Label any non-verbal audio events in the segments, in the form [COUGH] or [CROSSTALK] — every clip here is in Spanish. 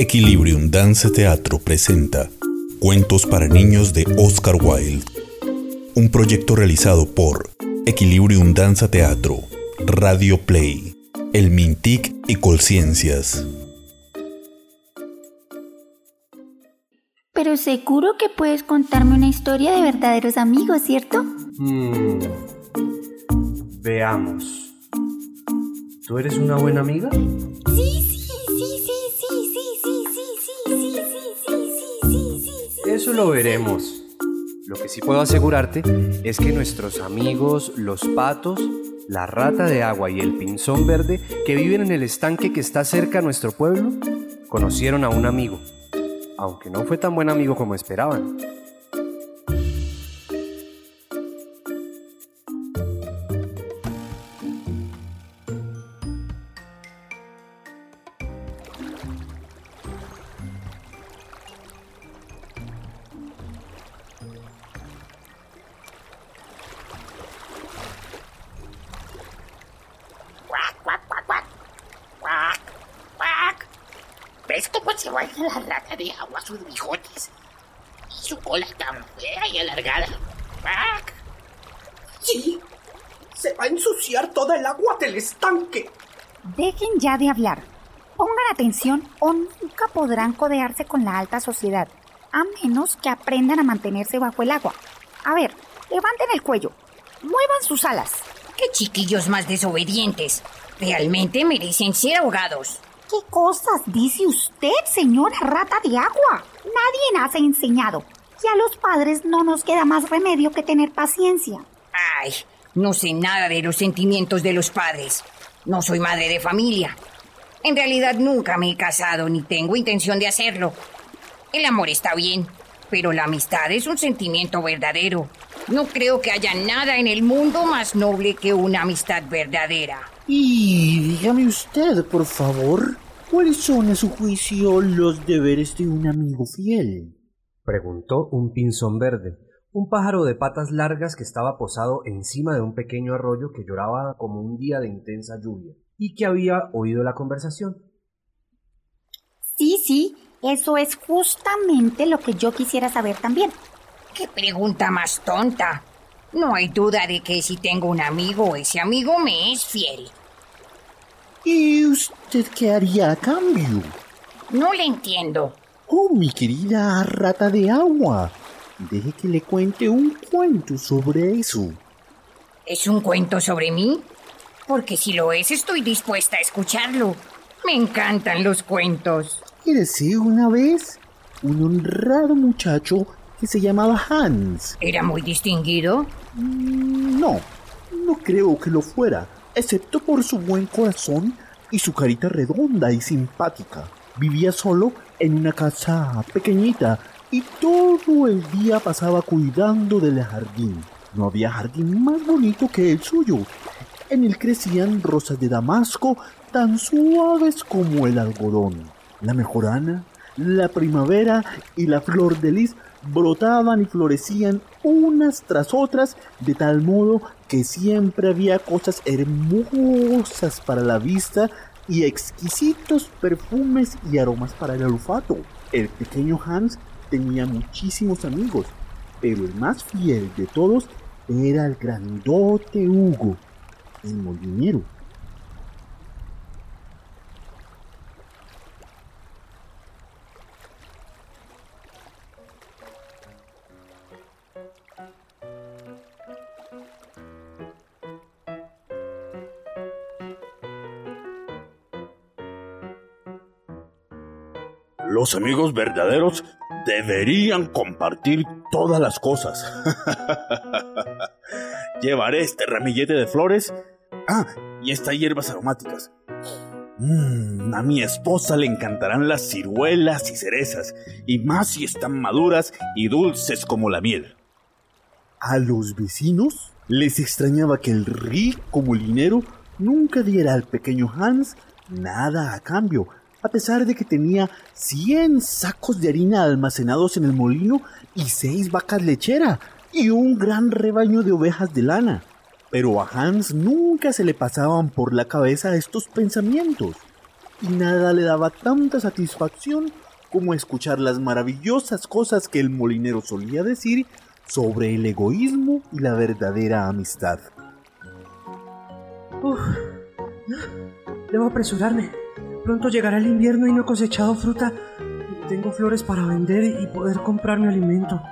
Equilibrium Dance Teatro presenta Cuentos para niños de Oscar Wilde. Un proyecto realizado por Equilibrium Danza Teatro, Radio Play, El Mintic y Colciencias. Pero seguro que puedes contarme una historia de verdaderos amigos, ¿cierto? Hmm. Veamos. ¿Tú eres una buena amiga? Eso lo veremos. Lo que sí puedo asegurarte es que nuestros amigos, los patos, la rata de agua y el pinzón verde que viven en el estanque que está cerca a nuestro pueblo, conocieron a un amigo, aunque no fue tan buen amigo como esperaban. Se baña la rata de agua sus bigotes? Y su cola tan fea y alargada. Sí, se va a ensuciar toda el agua del estanque. Dejen ya de hablar. Pongan atención o nunca podrán codearse con la alta sociedad, a menos que aprendan a mantenerse bajo el agua. A ver, levanten el cuello, muevan sus alas. ¡Qué chiquillos más desobedientes! Realmente merecen ser ahogados. ¿Qué cosas dice usted, señora rata de agua? Nadie nos ha enseñado. Y a los padres no nos queda más remedio que tener paciencia. Ay, no sé nada de los sentimientos de los padres. No soy madre de familia. En realidad nunca me he casado ni tengo intención de hacerlo. El amor está bien, pero la amistad es un sentimiento verdadero. No creo que haya nada en el mundo más noble que una amistad verdadera. Y dígame usted, por favor, ¿cuáles son a su juicio los deberes de un amigo fiel? Preguntó un pinzón verde, un pájaro de patas largas que estaba posado encima de un pequeño arroyo que lloraba como un día de intensa lluvia, y que había oído la conversación. Sí, sí, eso es justamente lo que yo quisiera saber también. ¡Qué pregunta más tonta! No hay duda de que si tengo un amigo, ese amigo me es fiel. ¿Y usted qué haría a cambio? No le entiendo. Oh, mi querida rata de agua. Deje que le cuente un cuento sobre eso. ¿Es un cuento sobre mí? Porque si lo es, estoy dispuesta a escucharlo. Me encantan los cuentos. Érase una vez un honrado muchacho que se llamaba Hans. ¿Era muy distinguido? Mm, No, no creo que lo fuera, excepto por su buen corazón y su carita redonda y simpática. Vivía solo en una casa pequeñita y todo el día pasaba cuidando del jardín. No había jardín más bonito que el suyo. En él crecían rosas de damasco tan suaves como el algodón. La mejorana, la primavera y la flor de lis brotaban y florecían unas tras otras de tal modo que siempre había cosas hermosas para la vista y exquisitos perfumes y aromas para el olfato. El pequeño Hans tenía muchísimos amigos, pero el más fiel de todos era el grandote Hugo, el molinero. Los amigos verdaderos deberían compartir todas las cosas. [LAUGHS] Llevaré este ramillete de flores. Ah, y estas hierbas aromáticas. Mm, a mi esposa le encantarán las ciruelas y cerezas, y más si están maduras y dulces como la miel. A los vecinos les extrañaba que el rico molinero nunca diera al pequeño Hans nada a cambio, a pesar de que tenía 100 sacos de harina almacenados en el molino y seis vacas lecheras y un gran rebaño de ovejas de lana. Pero a Hans nunca se le pasaban por la cabeza estos pensamientos. y nada le daba tanta satisfacción como escuchar las maravillosas cosas que el molinero solía decir sobre el egoísmo y la verdadera amistad. Uf. Debo apresurarme. Pronto llegará el invierno y no he cosechado fruta. Tengo flores para vender y poder comprar mi alimento.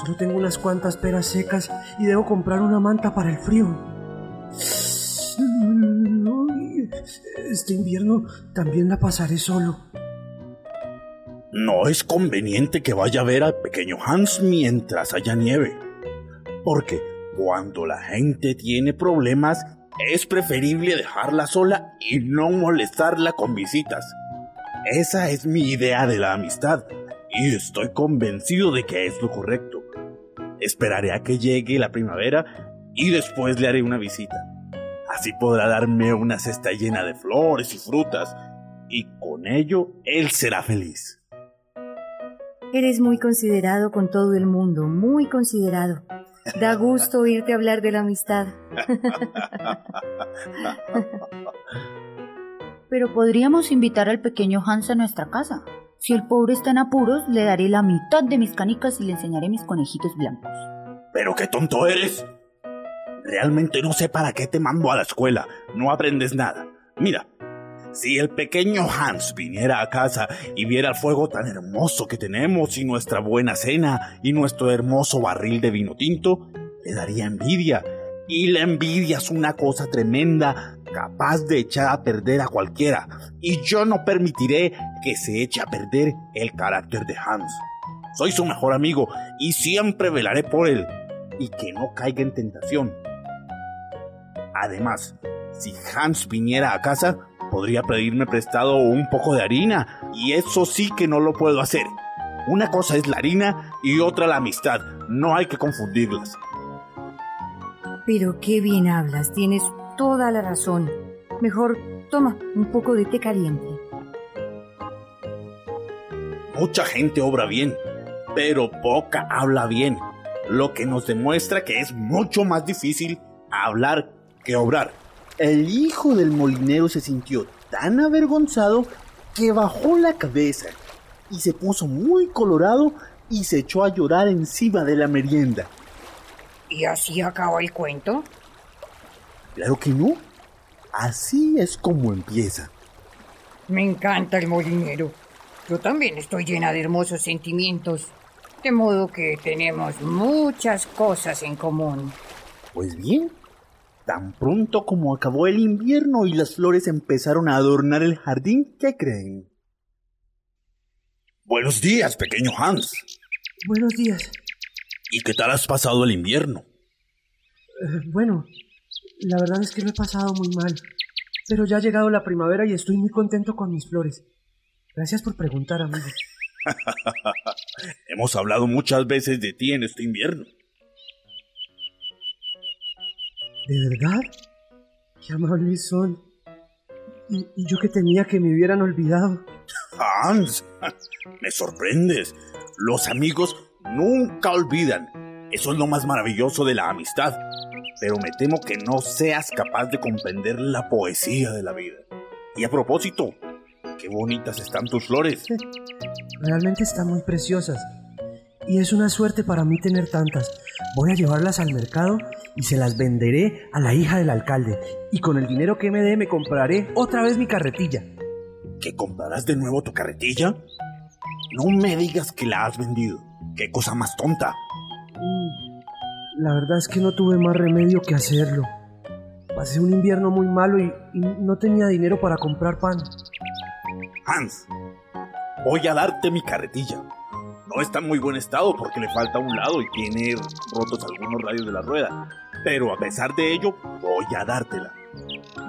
Solo tengo unas cuantas peras secas y debo comprar una manta para el frío. Este invierno también la pasaré solo. No es conveniente que vaya a ver al pequeño Hans mientras haya nieve. Porque cuando la gente tiene problemas, es preferible dejarla sola y no molestarla con visitas. Esa es mi idea de la amistad y estoy convencido de que es lo correcto. Esperaré a que llegue la primavera y después le haré una visita. Así podrá darme una cesta llena de flores y frutas y con ello él será feliz. Eres muy considerado con todo el mundo, muy considerado. Da gusto oírte hablar de la amistad. [LAUGHS] Pero podríamos invitar al pequeño Hans a nuestra casa. Si el pobre está en apuros, le daré la mitad de mis canicas y le enseñaré mis conejitos blancos. Pero qué tonto eres. Realmente no sé para qué te mando a la escuela. No aprendes nada. Mira, si el pequeño Hans viniera a casa y viera el fuego tan hermoso que tenemos y nuestra buena cena y nuestro hermoso barril de vino tinto, le daría envidia. Y la envidia es una cosa tremenda, capaz de echar a perder a cualquiera. Y yo no permitiré que se eche a perder el carácter de Hans. Soy su mejor amigo y siempre velaré por él y que no caiga en tentación. Además, si Hans viniera a casa, podría pedirme prestado un poco de harina, y eso sí que no lo puedo hacer. Una cosa es la harina y otra la amistad, no hay que confundirlas. Pero qué bien hablas, tienes toda la razón. Mejor toma un poco de té caliente. Mucha gente obra bien, pero poca habla bien, lo que nos demuestra que es mucho más difícil hablar que obrar. El hijo del molinero se sintió tan avergonzado que bajó la cabeza y se puso muy colorado y se echó a llorar encima de la merienda. ¿Y así acabó el cuento? Claro que no. Así es como empieza. Me encanta el molinero. Yo también estoy llena de hermosos sentimientos. De modo que tenemos muchas cosas en común. Pues bien, tan pronto como acabó el invierno y las flores empezaron a adornar el jardín, ¿qué creen? Buenos días, pequeño Hans. Buenos días. ¿Y qué tal has pasado el invierno? Eh, bueno, la verdad es que lo he pasado muy mal. Pero ya ha llegado la primavera y estoy muy contento con mis flores. Gracias por preguntar, amigo. [LAUGHS] Hemos hablado muchas veces de ti en este invierno. ¿De verdad? Qué amables son. Y, y yo que temía que me hubieran olvidado. Hans, me sorprendes. Los amigos nunca olvidan. Eso es lo más maravilloso de la amistad. Pero me temo que no seas capaz de comprender la poesía de la vida. Y a propósito, qué bonitas están tus flores. Realmente están muy preciosas. Y es una suerte para mí tener tantas. Voy a llevarlas al mercado y se las venderé a la hija del alcalde. Y con el dinero que me dé me compraré otra vez mi carretilla. ¿Que comprarás de nuevo tu carretilla? No me digas que la has vendido. Qué cosa más tonta. Mm, La verdad es que no tuve más remedio que hacerlo. Pasé un invierno muy malo y, y no tenía dinero para comprar pan. Hans, voy a darte mi carretilla. No está en muy buen estado porque le falta un lado y tiene rotos algunos radios de la rueda. Pero a pesar de ello, voy a dártela.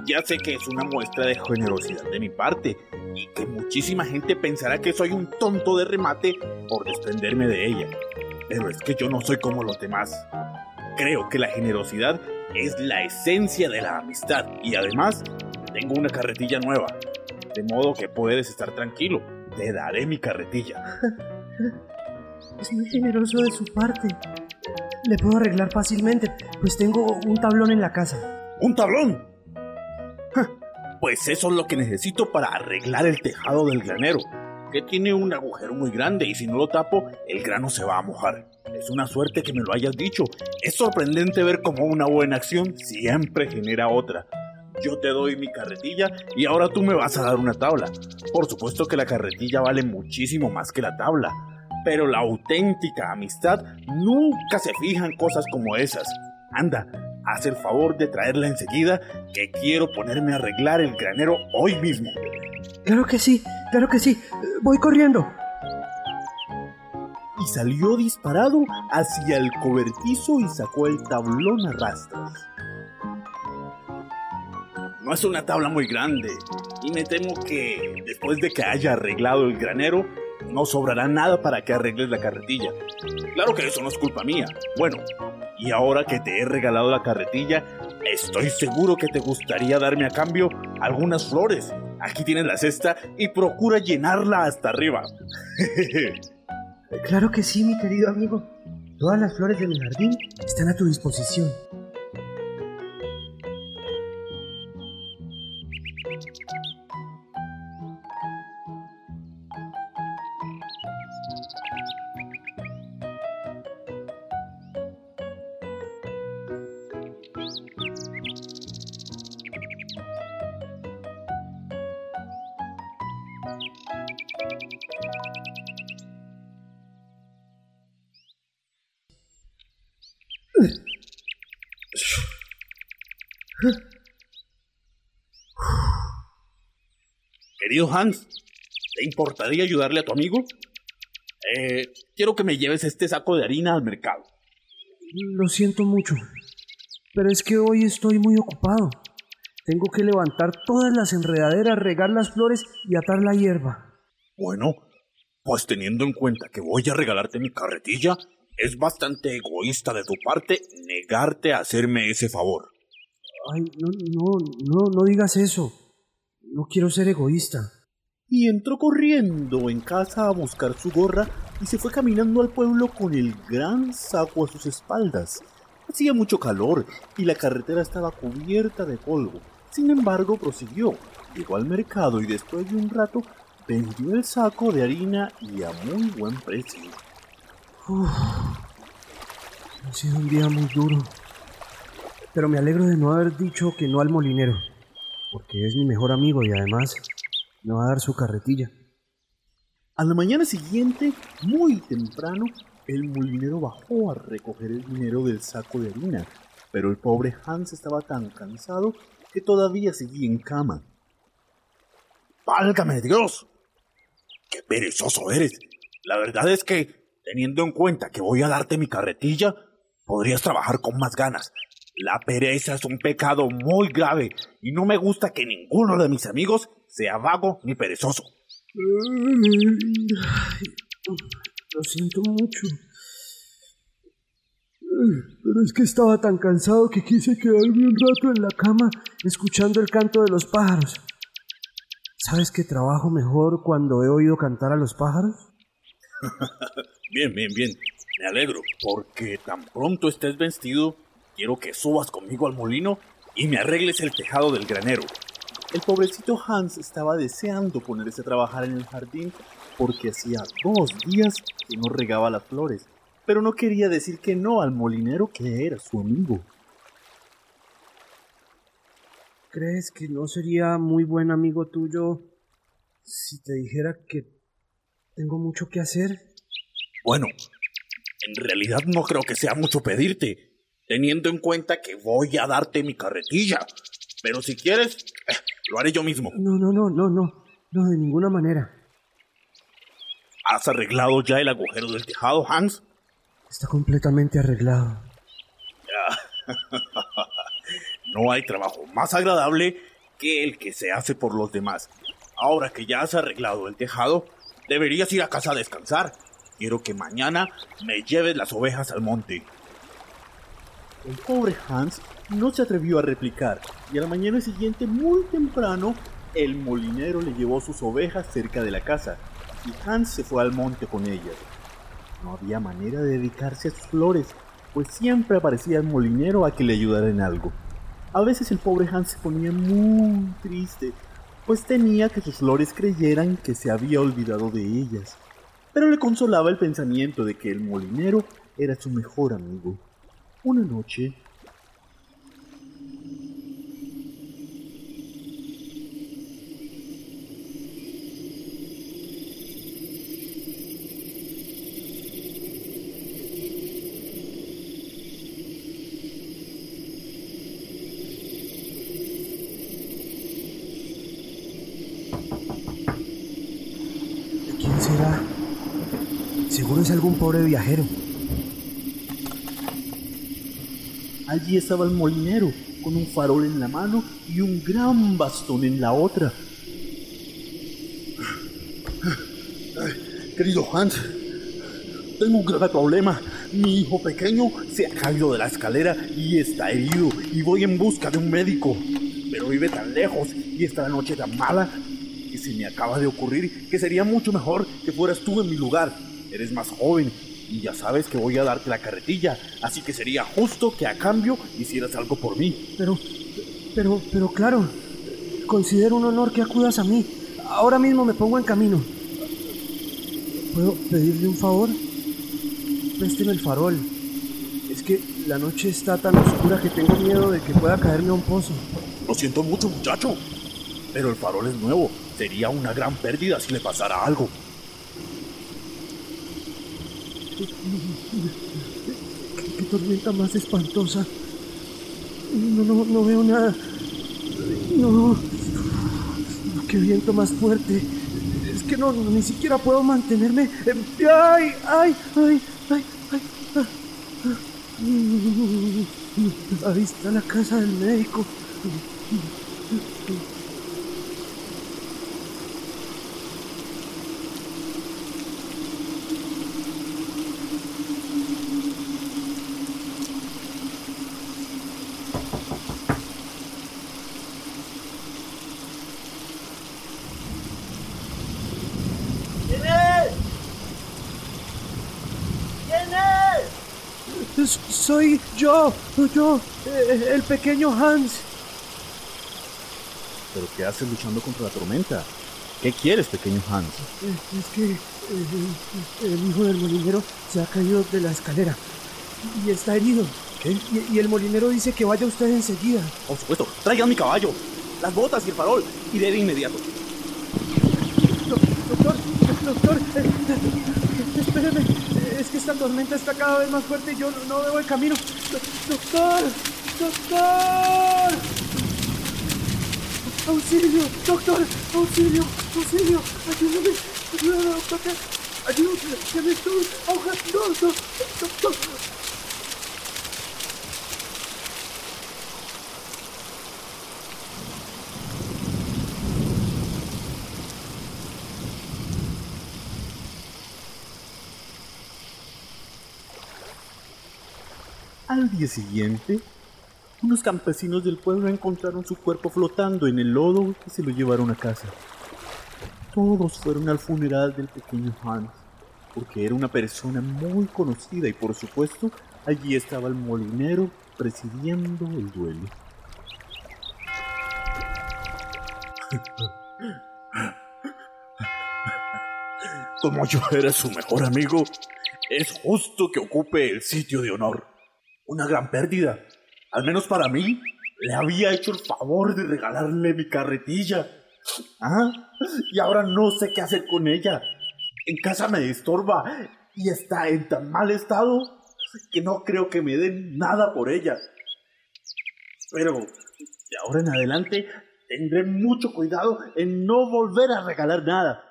Ya sé que es una muestra de generosidad de mi parte y que muchísima gente pensará que soy un tonto de remate por desprenderme de ella. Pero es que yo no soy como los demás. Creo que la generosidad es la esencia de la amistad y además tengo una carretilla nueva. De modo que puedes estar tranquilo. Te daré mi carretilla. [LAUGHS] Es muy generoso de su parte. Le puedo arreglar fácilmente, pues tengo un tablón en la casa. ¿Un tablón? Pues eso es lo que necesito para arreglar el tejado del granero, que tiene un agujero muy grande y si no lo tapo, el grano se va a mojar. Es una suerte que me lo hayas dicho. Es sorprendente ver cómo una buena acción siempre genera otra. Yo te doy mi carretilla y ahora tú me vas a dar una tabla. Por supuesto que la carretilla vale muchísimo más que la tabla, pero la auténtica amistad nunca se fija en cosas como esas. Anda, haz el favor de traerla enseguida, que quiero ponerme a arreglar el granero hoy mismo. Claro que sí, claro que sí. Voy corriendo. Y salió disparado hacia el cobertizo y sacó el tablón a rastras. No es una tabla muy grande, y me temo que después de que haya arreglado el granero, no sobrará nada para que arregles la carretilla. Claro que eso no es culpa mía. Bueno, y ahora que te he regalado la carretilla, estoy seguro que te gustaría darme a cambio algunas flores. Aquí tienes la cesta y procura llenarla hasta arriba. [LAUGHS] Claro que sí, mi querido amigo. Todas las flores de mi jardín están a tu disposición. Querido Hans, ¿te importaría ayudarle a tu amigo? Eh, quiero que me lleves este saco de harina al mercado. Lo siento mucho, pero es que hoy estoy muy ocupado. Tengo que levantar todas las enredaderas, regar las flores y atar la hierba. Bueno, pues teniendo en cuenta que voy a regalarte mi carretilla, es bastante egoísta de tu parte negarte a hacerme ese favor. Ay, no, no, no, no digas eso. No quiero ser egoísta. Y entró corriendo en casa a buscar su gorra y se fue caminando al pueblo con el gran saco a sus espaldas. Hacía mucho calor y la carretera estaba cubierta de polvo. Sin embargo, prosiguió, llegó al mercado y después de un rato vendió el saco de harina y a muy buen precio. Uf, ha sido un día muy duro. Pero me alegro de no haber dicho que no al molinero, porque es mi mejor amigo y además me va a dar su carretilla. A la mañana siguiente, muy temprano, el molinero bajó a recoger el dinero del saco de harina, pero el pobre Hans estaba tan cansado que todavía seguía en cama. ¡Válgame Dios! ¡Qué perezoso eres! La verdad es que, teniendo en cuenta que voy a darte mi carretilla, podrías trabajar con más ganas. La pereza es un pecado muy grave y no me gusta que ninguno de mis amigos sea vago ni perezoso. Lo siento mucho. Pero es que estaba tan cansado que quise quedarme un rato en la cama escuchando el canto de los pájaros. ¿Sabes que trabajo mejor cuando he oído cantar a los pájaros? [LAUGHS] bien, bien, bien. Me alegro, porque tan pronto estés vestido, quiero que subas conmigo al molino y me arregles el tejado del granero. El pobrecito Hans estaba deseando ponerse a trabajar en el jardín porque hacía dos días que no regaba las flores, pero no quería decir que no al molinero que era su amigo. ¿Crees que no sería muy buen amigo tuyo si te dijera que tengo mucho que hacer? Bueno, en realidad no creo que sea mucho pedirte, teniendo en cuenta que voy a darte mi carretilla. Pero si quieres, eh, lo haré yo mismo. No, no, no, no, no, no, de ninguna manera. ¿Has arreglado ya el agujero del tejado, Hans? Está completamente arreglado. [LAUGHS] no hay trabajo más agradable que el que se hace por los demás. Ahora que ya has arreglado el tejado, deberías ir a casa a descansar. Quiero que mañana me lleves las ovejas al monte. El pobre Hans no se atrevió a replicar y a la mañana siguiente, muy temprano, el molinero le llevó sus ovejas cerca de la casa y Hans se fue al monte con ellas. No había manera de dedicarse a sus flores, pues siempre aparecía el molinero a que le ayudara en algo. A veces el pobre Hans se ponía muy triste, pues temía que sus flores creyeran que se había olvidado de ellas. Pero le consolaba el pensamiento de que el molinero era su mejor amigo. Una noche, ¿Quién será? Seguro es algún pobre viajero. Allí estaba el molinero, con un farol en la mano y un gran bastón en la otra. Querido Hans, tengo un grave problema. Mi hijo pequeño se ha caído de la escalera y está herido y voy en busca de un médico. Pero vive tan lejos y está la noche tan mala que se me acaba de ocurrir que sería mucho mejor que fueras tú en mi lugar. Eres más joven y ya sabes que voy a darte la carretilla, así que sería justo que a cambio hicieras algo por mí. Pero, pero, pero claro, considero un honor que acudas a mí. Ahora mismo me pongo en camino. ¿Puedo pedirle un favor? Présteme el farol. Es que la noche está tan oscura que tengo miedo de que pueda caerme a un pozo. Lo siento mucho, muchacho. Pero el farol es nuevo. Sería una gran pérdida si le pasara algo. Qué tormenta más espantosa. No, no, no veo nada. No. Qué viento más fuerte. Es que no, ni siquiera puedo mantenerme. ¡Ay, ay, ay, ay, ay! ah, ah. Ahí está la casa del médico. Soy yo, yo, eh, el pequeño Hans. ¿Pero qué haces luchando contra la tormenta? ¿Qué quieres, pequeño Hans? Eh, Es que eh, el hijo del molinero se ha caído de la escalera y está herido. ¿Qué? Y, y el molinero dice que vaya usted enseguida. Por supuesto, traigan mi caballo, las botas y el farol. Iré de inmediato. Doctor, doctor, eh, eh, espéreme. Es que esta tormenta está cada vez más fuerte y yo no, no veo el camino. Do- Doctor, doctor. Auxilio, doctor, auxilio, auxilio. Ayúdame, ayúdame, doctor. que- Ayúdame, que me estoy ahogando. do- Doctor. Al día siguiente, unos campesinos del pueblo encontraron su cuerpo flotando en el lodo y se lo llevaron a casa. Todos fueron al funeral del pequeño Hans, porque era una persona muy conocida y por supuesto allí estaba el molinero presidiendo el duelo. Como yo era su mejor amigo, es justo que ocupe el sitio de honor. Una gran pérdida. Al menos para mí, le había hecho el favor de regalarle mi carretilla. ¿Ah? Y ahora no sé qué hacer con ella. En casa me estorba y está en tan mal estado que no creo que me den nada por ella. Pero de ahora en adelante tendré mucho cuidado en no volver a regalar nada.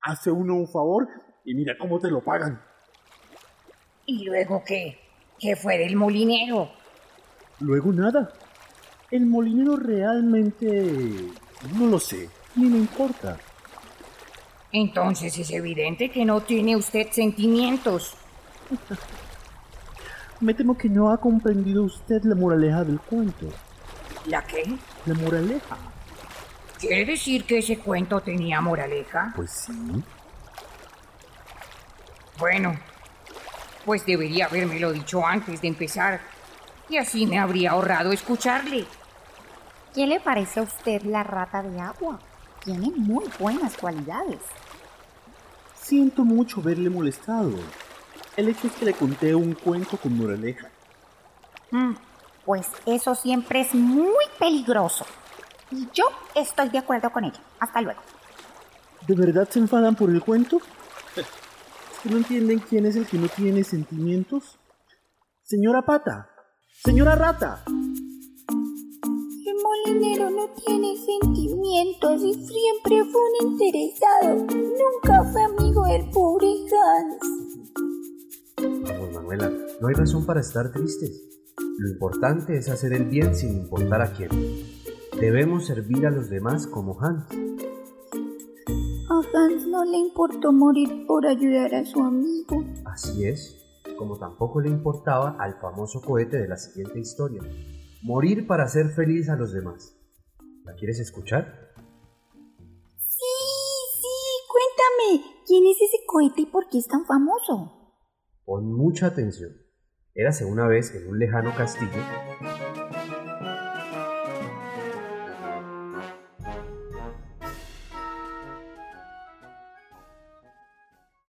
Hace uno un favor y mira cómo te lo pagan. ¿Y luego qué? ¿Qué fue del molinero? Luego nada. El molinero realmente... No lo sé, ni me importa. Entonces es evidente que no tiene usted sentimientos. [LAUGHS] Me temo que no ha comprendido usted la moraleja del cuento. ¿La qué? La moraleja. ¿Quiere decir que ese cuento tenía moraleja? Pues sí. Bueno, pues debería habérmelo dicho antes de empezar. Y así me habría ahorrado escucharle. ¿Qué le parece a usted la rata de agua? Tiene muy buenas cualidades. Siento mucho verle molestado. El hecho es que le conté un cuento con moraleja. Mm, pues eso siempre es muy peligroso. Y yo estoy de acuerdo con ella. Hasta luego. ¿De verdad se enfadan por el cuento? [LAUGHS] ¿Es que no entienden quién es el que no tiene sentimientos? Señora Pata, señora Rata, El molinero no tiene sentimientos y siempre fue un interesado. Nunca fue amigo del pobre Hans. Vamos, Manuela, no hay razón para estar tristes. Lo importante es hacer el bien sin importar a quién. Debemos servir a los demás como Hans. Hans no le importó morir por ayudar a su amigo. Así es, como tampoco le importaba al famoso cohete de la siguiente historia. Morir para hacer feliz a los demás. ¿La quieres escuchar? Sí, sí, cuéntame. ¿Quién es ese cohete y por qué es tan famoso? Pon mucha atención. Érase una vez en un lejano castillo